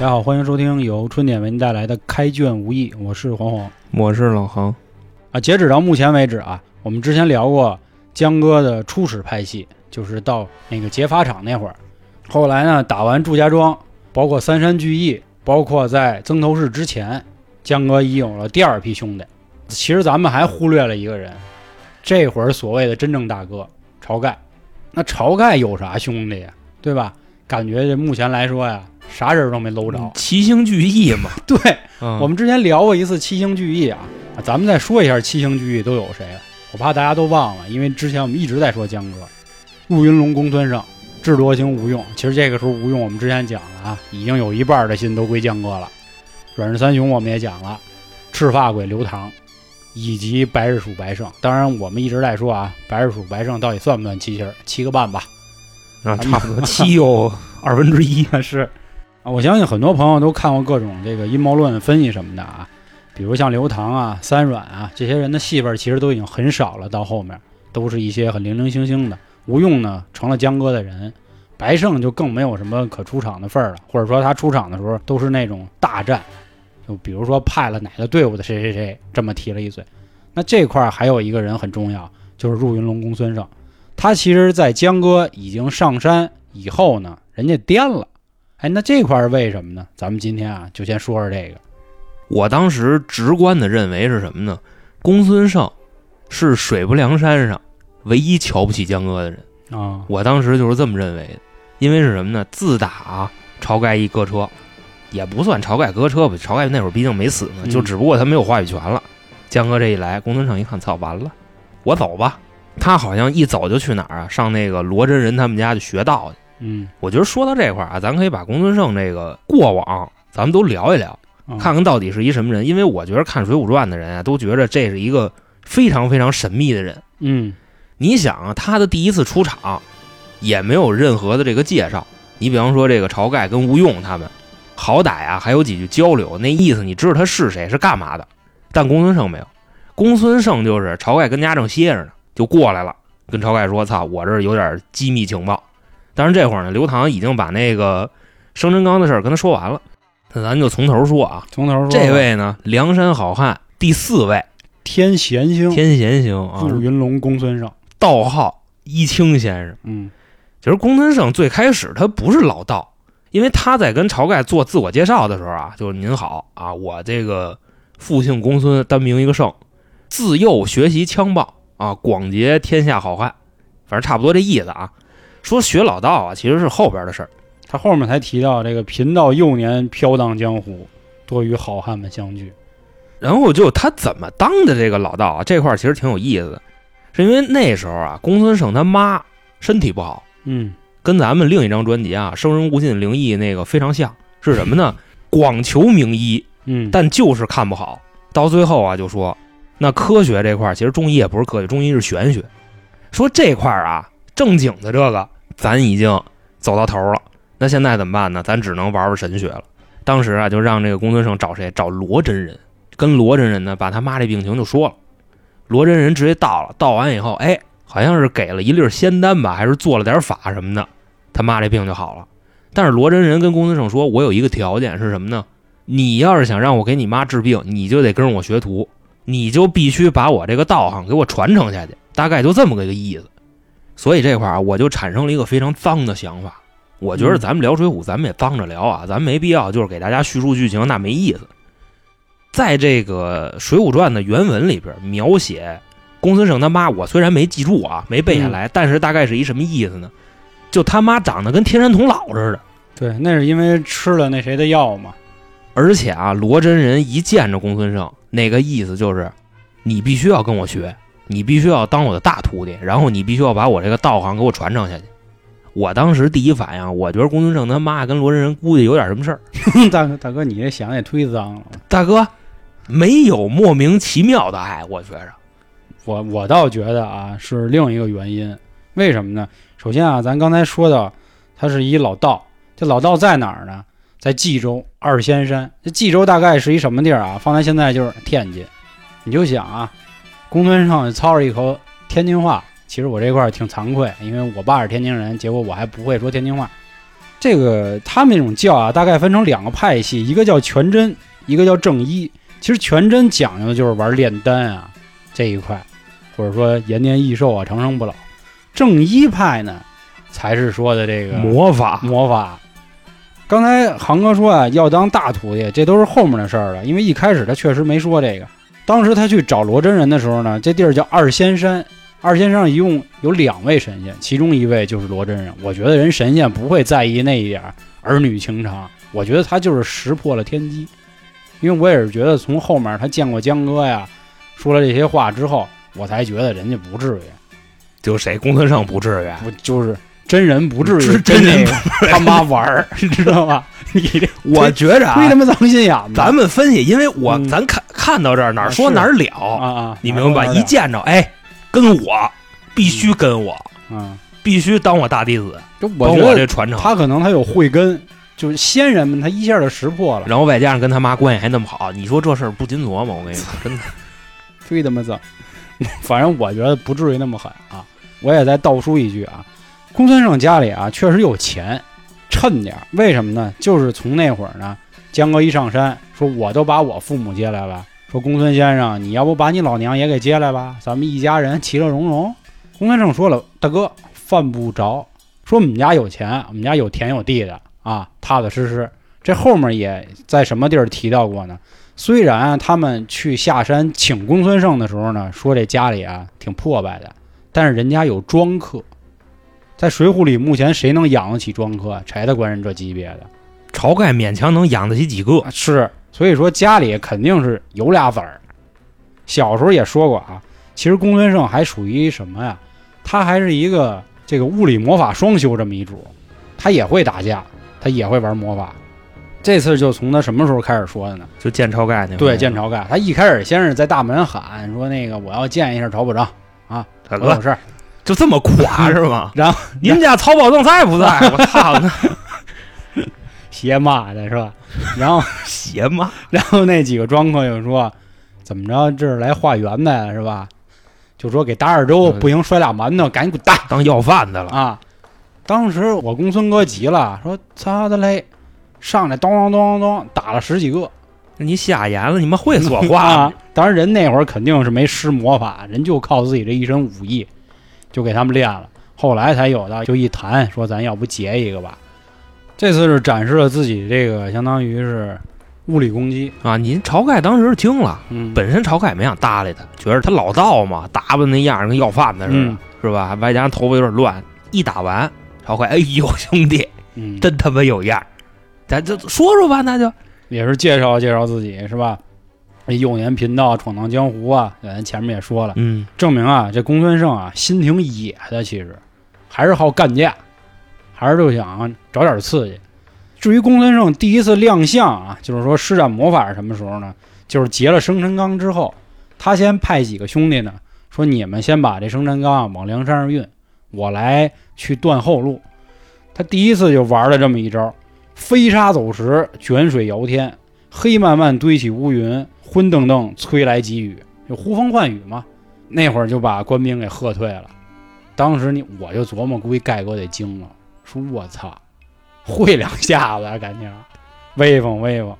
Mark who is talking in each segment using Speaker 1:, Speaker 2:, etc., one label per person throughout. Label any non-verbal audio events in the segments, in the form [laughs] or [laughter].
Speaker 1: 大家好，欢迎收听由春点为您带来的《开卷无益》，我是黄黄
Speaker 2: 我是老航，
Speaker 1: 啊。截止到目前为止啊，我们之前聊过江哥的初始拍戏，就是到那个劫法场那会儿。后来呢，打完祝家庄，包括三山聚义，包括在曾头市之前，江哥已有了第二批兄弟。其实咱们还忽略了一个人，这会儿所谓的真正大哥晁盖。那晁盖有啥兄弟呀？对吧？感觉这目前来说呀，啥人都没搂着。
Speaker 2: 七星聚义嘛。[laughs]
Speaker 1: 对，
Speaker 2: 嗯
Speaker 1: 我们之前聊过一次七星聚义啊，啊咱们再说一下七星聚义都有谁啊？我怕大家都忘了，因为之前我们一直在说江哥，陆云龙、公孙胜、智多星、吴用。其实这个时候吴用我们之前讲了啊，已经有一半的心都归江哥了。阮氏三雄我们也讲了，赤发鬼刘唐，以及白日鼠白胜。当然我们一直在说啊，白日鼠白胜到底算不算七星儿？七个半吧。
Speaker 2: 啊，差不多七有二分之一。[laughs]
Speaker 1: 是啊，我相信很多朋友都看过各种这个阴谋论分析什么的啊，比如像刘唐啊、三阮啊这些人的戏份其实都已经很少了，到后面都是一些很零零星星的。吴用呢成了江哥的人，白胜就更没有什么可出场的份儿了，或者说他出场的时候都是那种大战，就比如说派了哪个队伍的谁谁谁这么提了一嘴。那这块儿还有一个人很重要，就是入云龙公孙胜。他其实，在江哥已经上山以后呢，人家颠了。哎，那这块儿为什么呢？咱们今天啊，就先说说这个。
Speaker 2: 我当时直观的认为是什么呢？公孙胜是水泊梁山上唯一瞧不起江哥的人。
Speaker 1: 啊，
Speaker 2: 我当时就是这么认为的，因为是什么呢？自打啊晁盖一搁车，也不算晁盖搁车吧，晁盖那会儿毕竟没死呢，
Speaker 1: 嗯
Speaker 2: 就只不过他没有话语权了。江哥这一来，公孙胜一看，操，完了，我走吧。他好像一走就去哪儿啊？上那个罗真人他们家去学道去。
Speaker 1: 嗯，
Speaker 2: 我觉得说到这块儿啊，咱可以把公孙胜这个过往，咱们都聊一聊，
Speaker 1: 啊
Speaker 2: 看看到底是一什么人。因为我觉得看《水浒传》的人啊，都觉得这是一个非常非常神秘的人。
Speaker 1: 嗯
Speaker 2: 你想啊，他的第一次出场也没有任何的这个介绍。你比方说这个晁盖跟吴用他们，好歹啊还有几句交流，那意思你知道他是谁是干嘛的。但公孙胜没有，公孙胜就是晁盖跟家正歇着呢，就过来了，跟晁盖说：“操，我这儿有点机密情报。”但是这会儿呢，刘唐已经把那个生辰纲的事儿跟他说完了。那咱就从头说啊，
Speaker 1: 从头说
Speaker 2: 这位呢，梁山好汉第四位，
Speaker 1: 天贤星，
Speaker 2: 天贤星啊，
Speaker 1: 祝云龙公孙胜。
Speaker 2: 道号一清先生。
Speaker 1: 嗯
Speaker 2: 其实公孙胜最开始他不是老道，因为他在跟晁盖做自我介绍的时候啊，就是您好啊，我这个父姓公孙，单名一个胜，自幼学习枪棒啊，广结天下好汉，反正差不多这意思啊。说学老道啊，其实是后边的事儿。
Speaker 1: 他后面才提到这个贫道幼年飘荡江湖，多与好汉们相聚。
Speaker 2: 然后就他怎么当的这个老道啊，这块儿其实挺有意思的，是因为那时候啊，公孙胜他妈身体不好，
Speaker 1: 嗯
Speaker 2: 跟咱们另一张专辑啊《生人勿近灵异》那个非常像，是什么呢？[laughs] 广求名医，
Speaker 1: 嗯，
Speaker 2: 但就是看不好。到最后啊，就说那科学这块儿其实中医也不是科学，中医是玄学。说这块儿啊，正经的这个咱已经走到头了，那现在怎么办呢？咱只能玩玩神学了。当时啊，就让这个公孙胜找谁？找罗真人，跟罗真人呢把他妈这病情就说了。罗真人直接到了，到完以后，哎，好像是给了一粒仙丹吧，还是做了点法什么的，他妈这病就好了。但是罗真人跟公孙胜说：“我有一个条件是什么呢？你要是想让我给你妈治病，你就得跟我学徒，你就必须把我这个道行给我传承下去。大概就这么个个意思。所以这块儿啊，我就产生了一个非常脏的想法。我觉得咱们聊水浒，咱们也脏着聊啊，咱没必要就是给大家叙述剧情，那没意思。在这个《水浒传》的原文里边描写公孙胜他妈，我虽然没记住啊，没背下来，但是大概是一什么意思呢？就他妈长得跟天山童姥似的。
Speaker 1: 对，那是因为吃了那谁的药嘛。
Speaker 2: 而且啊，罗真人一见着公孙胜，那个意思就是，你必须要跟我学，你必须要当我的大徒弟，然后你必须要把我这个道行给我传承下去。我当时第一反应，我觉得公孙胜他妈跟罗真人估计有点什么事儿。[laughs]
Speaker 1: 大哥，大哥，你这想也忒脏了。
Speaker 2: 大哥，没有莫名其妙的爱，我觉着。
Speaker 1: 我我倒觉得啊，是另一个原因。为什么呢？首先啊，咱刚才说到，他是一老道。这老道在哪儿呢？在冀州二仙山。这冀州大概是一什么地儿啊？放在现在就是天津。你就想啊，公孙胜操着一口天津话。其实我这块儿挺惭愧，因为我爸是天津人，结果我还不会说天津话。这个他们这种教啊，大概分成两个派系，一个叫全真，一个叫正一。其实全真讲究的就是玩炼丹啊这一块，或者说延年益寿啊、长生不老。正一派呢，才是说的这个
Speaker 2: 魔法
Speaker 1: 魔法。刚才航哥说啊，要当大徒弟，这都是后面的事儿了。因为一开始他确实没说这个。当时他去找罗真人的时候呢，这地儿叫二仙山。二仙山上一共有两位神仙，其中一位就是罗真人。我觉得人神仙不会在意那一点儿女情长，我觉得他就是识破了天机。因为我也是觉得从后面他见过江哥呀，说了这些话之后，我才觉得人家不至于。
Speaker 2: 就谁公孙胜不至于，
Speaker 1: 不就是真人不至于
Speaker 2: 真 [laughs]
Speaker 1: 真
Speaker 2: 人
Speaker 1: 他妈玩儿，[laughs] 你知道吧？你这
Speaker 2: 我觉着啊
Speaker 1: 忒他妈脏心眼子。
Speaker 2: 咱们分析，因为我、
Speaker 1: 嗯
Speaker 2: 咱看看到这儿哪儿说哪儿了，
Speaker 1: 啊啊，
Speaker 2: 你明白吧？一见着，哎，跟我必须跟我，
Speaker 1: 嗯，
Speaker 2: 必须当我大弟子，
Speaker 1: 就
Speaker 2: 我
Speaker 1: 我觉得
Speaker 2: 这传承。
Speaker 1: 他可能他有慧根，就是先人们他一下就识破了，
Speaker 2: 然后外加上跟他妈关系还那么好，你说这事儿不禁琢磨？我跟你说，[laughs] 真的，
Speaker 1: 忒他妈脏。反正我觉得不至于那么狠啊。我也再倒书一句啊，公孙胜家里啊确实有钱，趁点儿。为什么呢？就是从那会儿呢，江哥一上山说我都把我父母接来了，说公孙先生，你要不把你老娘也给接来吧，咱们一家人其乐融融。公孙胜说了，大哥犯不着，说我们家有钱，我们家有田有地的啊，踏踏实实。这后面也在什么地儿提到过呢？虽然啊他们去下山请公孙胜的时候呢，说这家里啊挺破败的，但是人家有庄客，在《水浒》里，目前谁能养得起庄客？柴大官人这级别的
Speaker 2: 晁盖勉强能养得起几个。
Speaker 1: 是，所以说家里肯定是有俩子儿。小时候也说过啊，其实公孙胜还属于什么呀？他还是一个这个物理魔法双修这么一主，他也会打架，他也会玩魔法。这次就从他什么时候开始说的呢？
Speaker 2: 就见晁盖那回
Speaker 1: 对，见晁盖，他一开始先是在大门喊说那个我要见一下曹保章啊，我有事儿。
Speaker 2: 就这么垮是吗？[laughs]
Speaker 1: 然后
Speaker 2: 你们家 [laughs] 曹保正在不在？[laughs] 我操，那
Speaker 1: 邪骂的是吧？[laughs] 然后
Speaker 2: 邪嘛！[laughs]
Speaker 1: 然后那几个庄客就说怎么着，这是来化缘的是吧？就说给打点粥，
Speaker 2: 嗯
Speaker 1: 不行摔俩馒头，赶紧滚蛋
Speaker 2: 当要饭的了。
Speaker 1: 啊！当时我公孙哥急了，说擦的嘞？上来咚咚咚咚咚打了十几个
Speaker 2: 你瞎眼了，你们会 [laughs] 说话
Speaker 1: 啊！当然人那会儿肯定是没施魔法，人就靠自己这一身武艺，就给他们练了。后来才有的，就一谈说咱要不结一个吧。这次是展示了自己这个相当于是物理攻击，
Speaker 2: 啊！您晁盖当时听了，
Speaker 1: 嗯，
Speaker 2: 本身晁盖没想搭理他，觉得他老道嘛，打扮那样儿跟要饭的似的，
Speaker 1: 嗯
Speaker 2: 是吧？外加上头发有点乱，一打完，晁盖，哎呦兄弟，
Speaker 1: 嗯，
Speaker 2: 真他妈有样儿，咱就说说吧，那就
Speaker 1: 也是介绍介绍自己是吧？这幼年贫道闯荡江湖啊，咱前面也说了，
Speaker 2: 嗯，
Speaker 1: 证明啊，这公孙胜啊心挺野的，其实还是好干架，还是就想找点刺激。至于公孙胜第一次亮相啊，就是说施展魔法是什么时候呢？就是劫了生辰纲之后，他先派几个兄弟呢，说你们先把这生辰纲啊往梁山上运，我来去断后路。他第一次就玩了这么一招，飞沙走石，卷水摇天，黑漫漫堆起乌云，昏瞪瞪吹来急雨，就呼风唤雨嘛。那会儿就把官兵给喝退了。当时你我就琢磨，估计盖哥得惊了，说我操，会两下子啊，感情威风威风。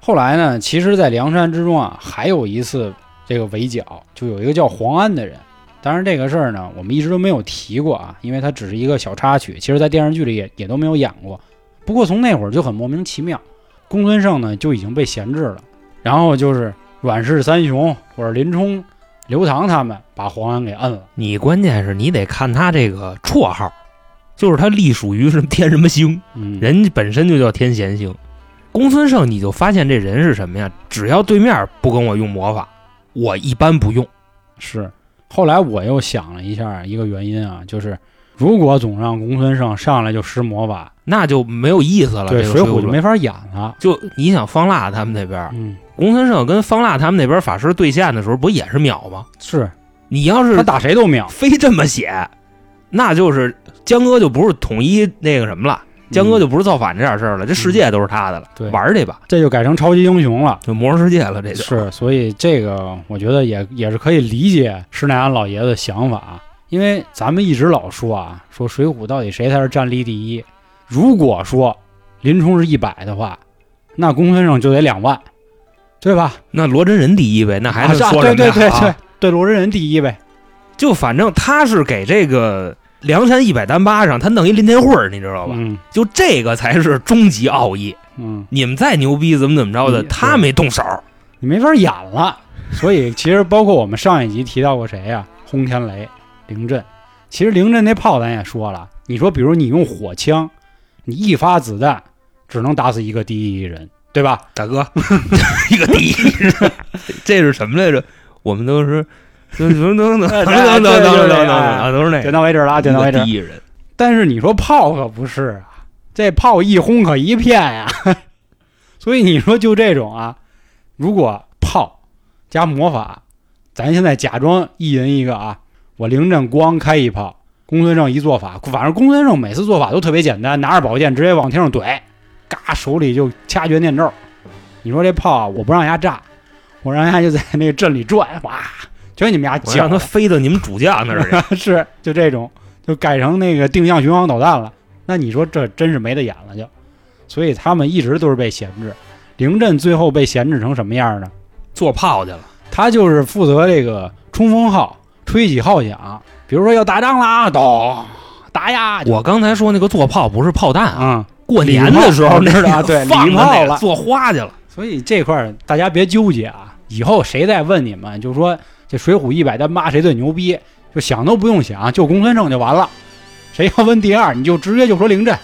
Speaker 1: 后来呢，其实，在梁山之中啊，还有一次这个围剿，就有一个叫黄安的人。当然，这个事儿呢，我们一直都没有提过啊，因为它只是一个小插曲。其实，在电视剧里也也都没有演过。不过从那会儿就很莫名其妙，公孙胜呢就已经被闲置了，然后就是阮氏三雄或者林冲、刘唐他们把黄安给摁了。
Speaker 2: 你关键是你得看他这个绰号，就是他隶属于什么天什么星，
Speaker 1: 嗯，
Speaker 2: 人家本身就叫天贤星。公孙胜，你就发现这人是什么呀？只要对面不跟我用魔法，我一般不用。
Speaker 1: 是。后来我又想了一下，一个原因啊，就是如果总让公孙胜上来就施魔法，
Speaker 2: 那就没有意思了。
Speaker 1: 对《
Speaker 2: 这个
Speaker 1: 水浒就没法演了。
Speaker 2: 就你想方腊他们那边，
Speaker 1: 嗯，
Speaker 2: 公孙胜跟方腊他们那边法师对线的时候，不也是秒吗？
Speaker 1: 是
Speaker 2: 你要是
Speaker 1: 他打谁都秒。
Speaker 2: 非这么写，那就是江哥就不是统一那个什么了，江哥
Speaker 1: 嗯
Speaker 2: 就不是造反这点事儿了，这世界都是他的了，
Speaker 1: 对
Speaker 2: 玩儿去吧，
Speaker 1: 这就改成超级英雄了。
Speaker 2: 就魔兽世界了，这就是
Speaker 1: 所以这个我觉得也也是可以理解施耐庵老爷子的想法，因为咱们一直老说啊，说《水浒》到底谁才是战力第一？如果说林冲是一百的话，那公孙胜就得两万，对吧？
Speaker 2: 那罗真人第一呗，那还能
Speaker 1: 啊
Speaker 2: 说什么呀？
Speaker 1: 对对对对
Speaker 2: 啊
Speaker 1: 对，罗真人第一呗。
Speaker 2: 就反正他是给这个梁山一百单八上，他弄一林天慧儿，你知道吧？
Speaker 1: 嗯
Speaker 2: 就这个才是终极奥义。
Speaker 1: 嗯，
Speaker 2: 你们再牛逼，怎么怎么着的，他没动手。
Speaker 1: 你没法演了。所以其实包括我们上一集提到过谁呀、轰天雷、凌震。其实凌震那炮咱也说了，你说比如你用火枪，你一发子弹只能打死一个第一人，对吧？
Speaker 2: 大哥，[laughs] 一个第一人，这是什么来着？我们都是等等等等等等等等等等啊，都是那个
Speaker 1: 点到为止了啊，点到为止
Speaker 2: 第。一人。
Speaker 1: 但是你说炮可不是啊，这炮一轰可一片呀、[laughs] 所以你说就这种啊，如果炮加魔法，咱现在假装一人一个啊，我凌震光开一炮，公孙胜一做法，反正公孙胜每次做法都特别简单，拿着宝剑直接往天上怼，嘎手里就掐诀念咒。你说这炮啊，我不让人家炸，我让人家就在那个阵里转，哇，全给你们家搅
Speaker 2: 我让他飞到你们主驾那儿去。[laughs]
Speaker 1: 是就这种，就改成那个定向巡航导弹了。那你说这真是没得演了就，所以他们一直都是被闲置。凌震最后被闲置成什么样呢？
Speaker 2: 做炮去了，
Speaker 1: 他就是负责这个冲锋号，吹起号响，比如说要打仗啦，咚，打呀！
Speaker 2: 我刚才说那个做炮不是炮弹啊，
Speaker 1: 啊、
Speaker 2: 过年的时候
Speaker 1: 礼炮
Speaker 2: 那个
Speaker 1: 对 [laughs]
Speaker 2: 放
Speaker 1: 炮了
Speaker 2: 做花去了。
Speaker 1: 所以这块儿大家别纠结啊。以后谁再问你们，就说这《水浒》一百单八谁最牛逼，就想都不用想，就公孙胜就完了。谁要问第二，你就直接就说凌震。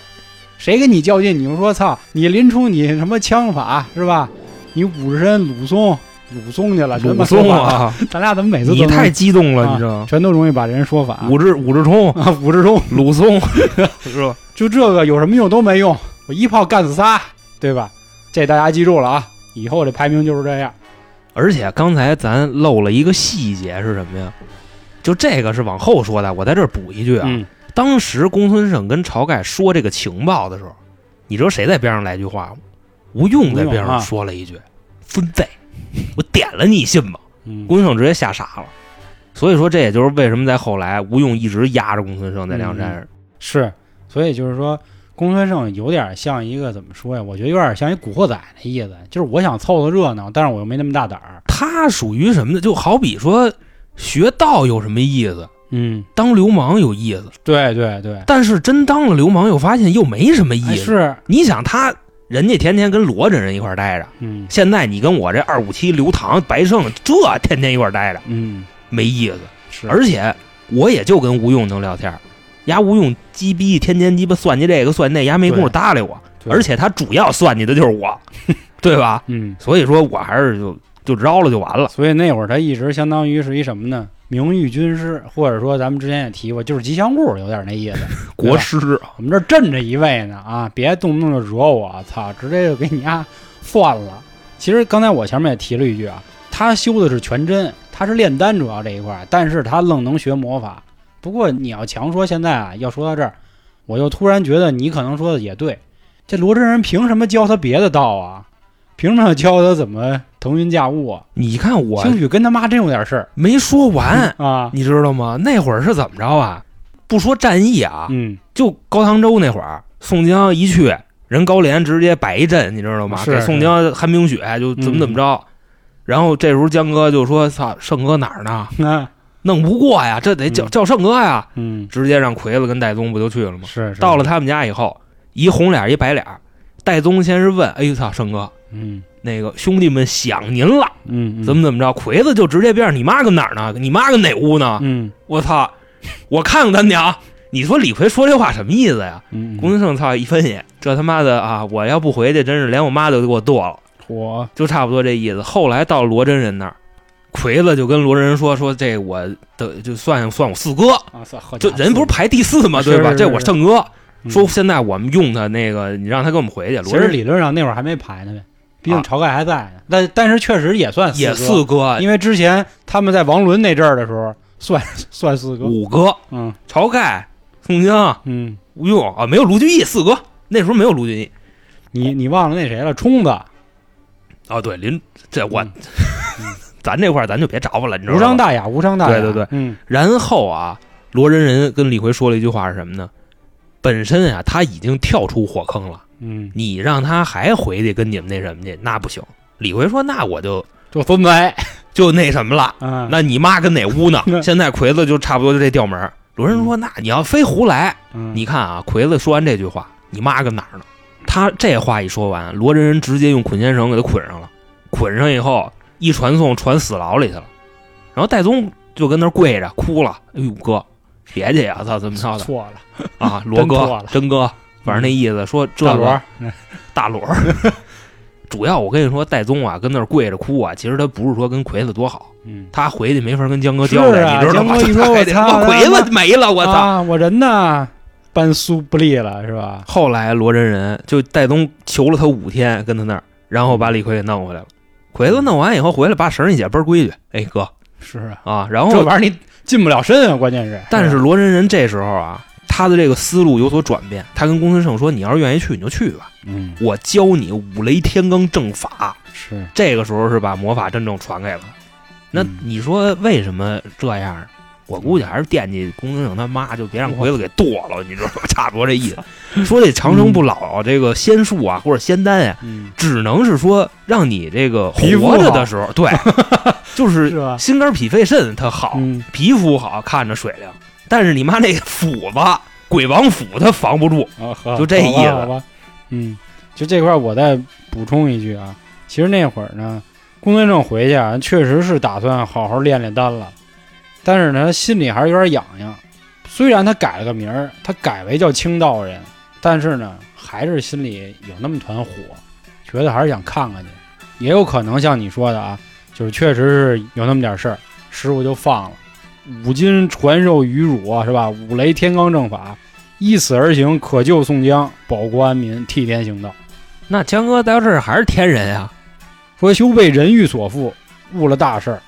Speaker 1: 谁跟你较劲，你就说操，你林冲你什么枪法是吧？你武士身鲁松，鲁松去了，全把
Speaker 2: 武松
Speaker 1: 了，
Speaker 2: 啊，
Speaker 1: 咱俩怎么每次都
Speaker 2: 你太激动了，
Speaker 1: 啊
Speaker 2: 你知道吗？
Speaker 1: 全都容易把人说反？
Speaker 2: 武志武志冲、
Speaker 1: 啊，武志冲
Speaker 2: 鲁松 [laughs] 是吧？
Speaker 1: 就这个有什么用都没用，我一炮干死仨，对吧？这大家记住了啊，以后这排名就是这样。
Speaker 2: 而且刚才咱漏了一个细节是什么呀？就这个是往后说的，我在这儿补一句啊。
Speaker 1: 嗯，
Speaker 2: 当时公孙胜跟晁盖说这个情报的时候，你知道谁在边上来句话吗？吴用在边上说了一句：“孙子，我点了你信吗？”
Speaker 1: 嗯
Speaker 2: 公孙胜直接吓傻了。所以说，这也就是为什么在后来吴用一直压着公孙胜在梁山上。
Speaker 1: 是，所以就是说，公孙胜有点像一个怎么说呀？我觉得有点像一古惑仔的意思，就是我想凑凑热闹，但是我又没那么大胆儿。
Speaker 2: 他属于什么呢？就好比说学道有什么意思，
Speaker 1: 嗯，
Speaker 2: 当流氓有意思，
Speaker 1: 对对对，
Speaker 2: 但是真当了流氓又发现又没什么意思。
Speaker 1: 哎是，
Speaker 2: 你想他，人家天天跟罗真人一块儿待着，
Speaker 1: 嗯
Speaker 2: 现在你跟我这二五七刘唐白胜这天天一块儿待着，
Speaker 1: 嗯
Speaker 2: 没意思。
Speaker 1: 是，
Speaker 2: 而且我也就跟吴用能聊天儿，牙无用鸡逼天天鸡巴算计这个算那，牙没工夫搭理我。而且他主要算计的就是我，[laughs] 对吧？
Speaker 1: 嗯，
Speaker 2: 所以说我还是就就饶了就完了。
Speaker 1: 所以那会儿他一直相当于是一什么呢？名誉军师，或者说咱们之前也提过，就是吉祥物，有点那意思。[laughs]
Speaker 2: 国师啊，
Speaker 1: 我们这儿镇着一位呢啊，别动不动就惹我，操，直接就给你丫算了。其实刚才我前面也提了一句啊，他修的是全真，他是炼丹主要这一块儿，但是他愣能学魔法。不过你要强说现在啊，要说到这儿，我又突然觉得你可能说的也对，这罗真人凭什么教他别的道啊？凭什么教他怎么腾云驾雾啊？
Speaker 2: 你看我
Speaker 1: 兴许跟他妈真有点事儿
Speaker 2: 没说完，
Speaker 1: 啊。
Speaker 2: 你知道吗？那会儿是怎么着啊？不说战役啊，
Speaker 1: 嗯，
Speaker 2: 就高唐州那会儿，宋江一去，人高廉直接摆一阵，你知道吗？
Speaker 1: 是
Speaker 2: 给宋江寒冰雪，就怎么怎么着。然后这时候江哥就说：“操，胜哥哪儿呢？
Speaker 1: 那 [laughs]
Speaker 2: 弄不过呀，这得叫
Speaker 1: 嗯
Speaker 2: 叫圣哥呀！”
Speaker 1: 嗯
Speaker 2: 直接让魁子跟戴宗不就去了吗？
Speaker 1: 是是
Speaker 2: 到了他们家以后，一红脸一白脸，戴宗先是问：“哎呦操，圣哥，
Speaker 1: 嗯
Speaker 2: 那个兄弟们想您了，
Speaker 1: 嗯嗯
Speaker 2: 怎么怎么着？”魁子就直接边上：“你妈跟哪儿呢？你妈跟哪屋呢？
Speaker 1: 嗯
Speaker 2: 我操！我看看他娘。”你说李逵说这话什么意思呀？
Speaker 1: 嗯
Speaker 2: 公孙胜操一分析，这他妈的啊！我要不回去，真是连我妈都给我剁了，
Speaker 1: 我
Speaker 2: 就差不多这意思。后来到罗真人那儿，魁子就跟罗真人说：“说这我的就算算我四哥，
Speaker 1: 啊，
Speaker 2: 就人不是排第四吗？对吧？这
Speaker 1: 是是
Speaker 2: 我胜哥。
Speaker 1: 嗯
Speaker 2: 说现在我们用他那个，你让他跟我们回去。
Speaker 1: 其实理论上那会儿还没排呢呗，毕竟
Speaker 2: 啊
Speaker 1: 晁盖还在呢。但但是确实也算
Speaker 2: 也
Speaker 1: 四
Speaker 2: 四哥，
Speaker 1: 因为之前他们在王伦那阵儿的时候算 [laughs] 算四哥。
Speaker 2: 五哥，
Speaker 1: 嗯
Speaker 2: 晁盖、宋江、
Speaker 1: 嗯，
Speaker 2: 吴用啊，没有卢俊义四哥，那时候没有卢俊义。
Speaker 1: 你你忘了那谁了？冲子，
Speaker 2: 哦，对，林这我
Speaker 1: 嗯 [laughs]
Speaker 2: 咱这块儿咱就别找我了，你知道吗？
Speaker 1: 无伤大雅，无伤大雅。
Speaker 2: 对对对
Speaker 1: 嗯
Speaker 2: 然后啊，罗仁仁跟李逵说了一句话是什么呢？本身啊他已经跳出火坑了，
Speaker 1: 嗯，
Speaker 2: 你让他还回去跟你们那什么去，那不行。李逵说：“那我就
Speaker 1: 就孙子哎，
Speaker 2: 就那什么了。
Speaker 1: 嗯，
Speaker 2: 那你妈跟哪屋呢
Speaker 1: 那？[laughs]
Speaker 2: 现在魁子就差不多就这调门儿。”罗仁说：“那你要非胡来，
Speaker 1: 嗯
Speaker 2: 你看啊，魁子说完这句话，你妈跟哪儿呢？他这话一说完，罗仁人直接用捆仙绳给他捆上了，捆上以后一传送传死牢里去了。然后戴宗就跟那跪着哭了，哎呦哥，别介呀，操怎么着的
Speaker 1: 错了，
Speaker 2: 啊？罗哥
Speaker 1: 真
Speaker 2: 哥，反正那意思说这个
Speaker 1: 大罗，
Speaker 2: 大裸儿。主要我跟你说，戴宗啊，跟那儿跪着哭啊，其实他不是说跟奎子多好，
Speaker 1: 嗯，
Speaker 2: 他回去没法跟江哥交代，
Speaker 1: 啊
Speaker 2: 你知道吗？
Speaker 1: 江哥一说我操
Speaker 2: 我魁子没了，我操！
Speaker 1: 啊，我人呢，搬苏不利了是吧？
Speaker 2: 后来罗真人就戴宗求了他五天，跟他那儿，然后把李逵给弄回来了。魁子弄完以后回来，把绳一解，倍儿规矩。哎哥
Speaker 1: 是啊，
Speaker 2: 啊，然后
Speaker 1: 这玩意儿你近不了身啊，关键是。
Speaker 2: 但是罗真人这时候啊，他的这个思路有所转变。他跟公孙胜说：“你要是愿意去，你就去吧，
Speaker 1: 嗯，
Speaker 2: 我教你五雷天罡正法。
Speaker 1: 是”
Speaker 2: 这个时候是把魔法真正传给了他。那
Speaker 1: 嗯
Speaker 2: 你说为什么这样？我估计还是惦记公孙胜他妈，就别让鬼子给剁了，你知道吗？[laughs] 差不多这意思。说这长生不老这个仙术啊，或者仙丹呀、
Speaker 1: 嗯，
Speaker 2: 只能是说让你这个活着的时候，对，[laughs] 就是？心肝脾肺肾它好，
Speaker 1: 嗯，
Speaker 2: 皮肤好看着水灵，但是你妈那斧子鬼王斧它防不住。
Speaker 1: 啊，
Speaker 2: 就这意思
Speaker 1: 吧嗯，就这块我再补充一句啊，其实那会儿呢，公孙胜回去啊，确实是打算好好练练丹了，但是呢，心里还是有点痒痒。虽然他改了个名儿，他改为叫清道人，但是呢，还是心里有那么团火，觉得还是想看看去。也有可能像你说的啊，就是确实是有那么点事儿，师傅就放了。五金传授于汝啊，是吧？五雷天罡正法，依此而行，可救宋江，保国安民，替天行道。
Speaker 2: 那江哥到这儿还是天人啊、
Speaker 1: 说修被人欲所缚，误了大事儿，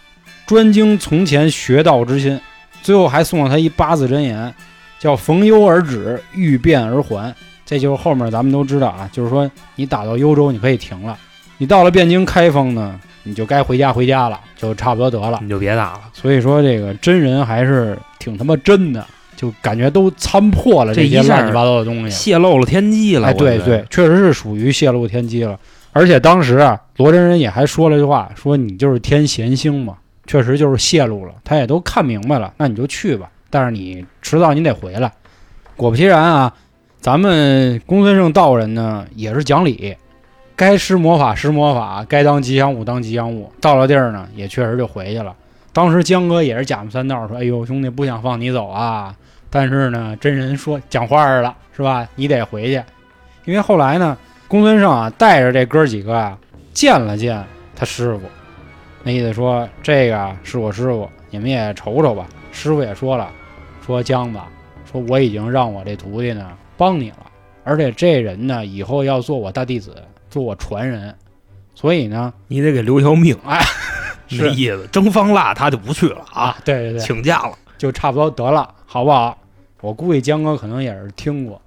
Speaker 1: 专精从前学道之心。最后还送了他一八字真言，叫“逢忧而止，遇变而还”。这就是后面咱们都知道啊，就是说你打到幽州你可以停了，你到了汴京开封呢，你就该回家回家了，就差不多得了。
Speaker 2: 你就别打了。
Speaker 1: 所以说这个真人还是挺他妈真的，就感觉都参破了
Speaker 2: 这
Speaker 1: 些乱七八糟的东西。
Speaker 2: 泄露了天机了，
Speaker 1: 哎，对对，，确实是属于泄露天机了。而且当时啊，罗真人也还说了句话，说你就是天贤星嘛，确实就是泄露了，他也都看明白了，那你就去吧。但是你迟早你得回来。果不其然啊，咱们公孙胜道人呢也是讲理，该施魔法施魔法，该当吉祥物当吉祥物。到了地儿呢，也确实就回去了。当时江哥也是假模三道说：“哎呦，兄弟，不想放你走啊。”但是呢，真人说讲话了，是吧？你得回去，因为后来呢，公孙胜啊带着这哥几个啊见了见他师傅，那意思说这个啊是我师傅，你们也瞅瞅吧。师傅也说了，说姜子，说我已经让我这徒弟呢帮你了，而且这人呢以后要做我大弟子，做我传人，所以呢，
Speaker 2: 你得给留条命。
Speaker 1: 哎，
Speaker 2: 那
Speaker 1: 是
Speaker 2: 意思，蒸方腊他就不去了啊，
Speaker 1: 啊，对对对，
Speaker 2: 请假了。
Speaker 1: 就差不多得了，好不好？我估计江哥可能也是听过，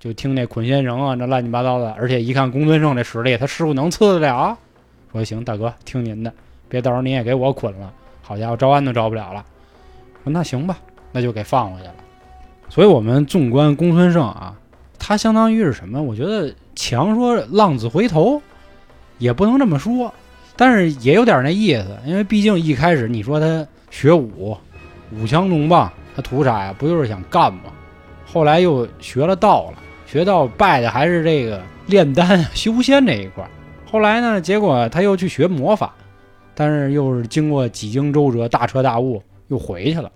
Speaker 1: 就听那捆仙绳啊，那乱七八糟的，而且一看公孙胜这实力，他师傅能刺得了啊？说行，大哥，听您的，别到时候你也给我捆了。好家伙，招安都招不了了。说那行吧，那就给放回去了。所以我们纵观公孙胜啊，他相当于是什么？我觉得强说浪子回头，也不能这么说，但是也有点那意思，因为毕竟一开始你说他学武，舞枪弄棒，他图啥呀？不就是想干吗？后来又学了道了，学道拜的还是这个炼丹、[laughs] 修仙这一块。后来呢，结果他又去学魔法，但是又是经过几经周折、大彻大悟，又回去了。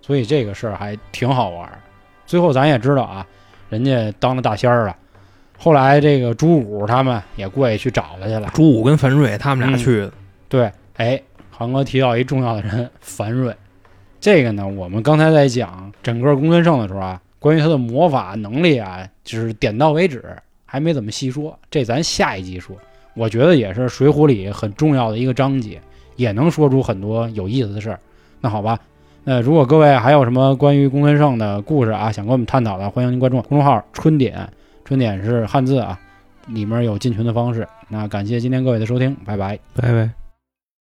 Speaker 1: 所以这个事儿还挺好玩儿。最后咱也知道啊，人家当了大仙儿了。后来这个朱武他们也过去去找他去了。
Speaker 2: 朱武跟樊瑞他们俩
Speaker 1: 嗯
Speaker 2: 去的，
Speaker 1: 对，哎，航哥提到一重要的人，樊瑞。这个呢，我们刚才在讲整个公孙胜的时候啊，关于他的魔法能力啊，就是点到为止，还没怎么细说。这咱下一集说。我觉得也是《水浒》里很重要的一个章节，也能说出很多有意思的事儿。那好吧，那如果各位还有什么关于公孙胜的故事啊，想跟我们探讨的，欢迎您关注公众号“春点”，春点是汉字啊，里面有进群的方式。那感谢今天各位的收听，拜拜。
Speaker 2: 拜拜。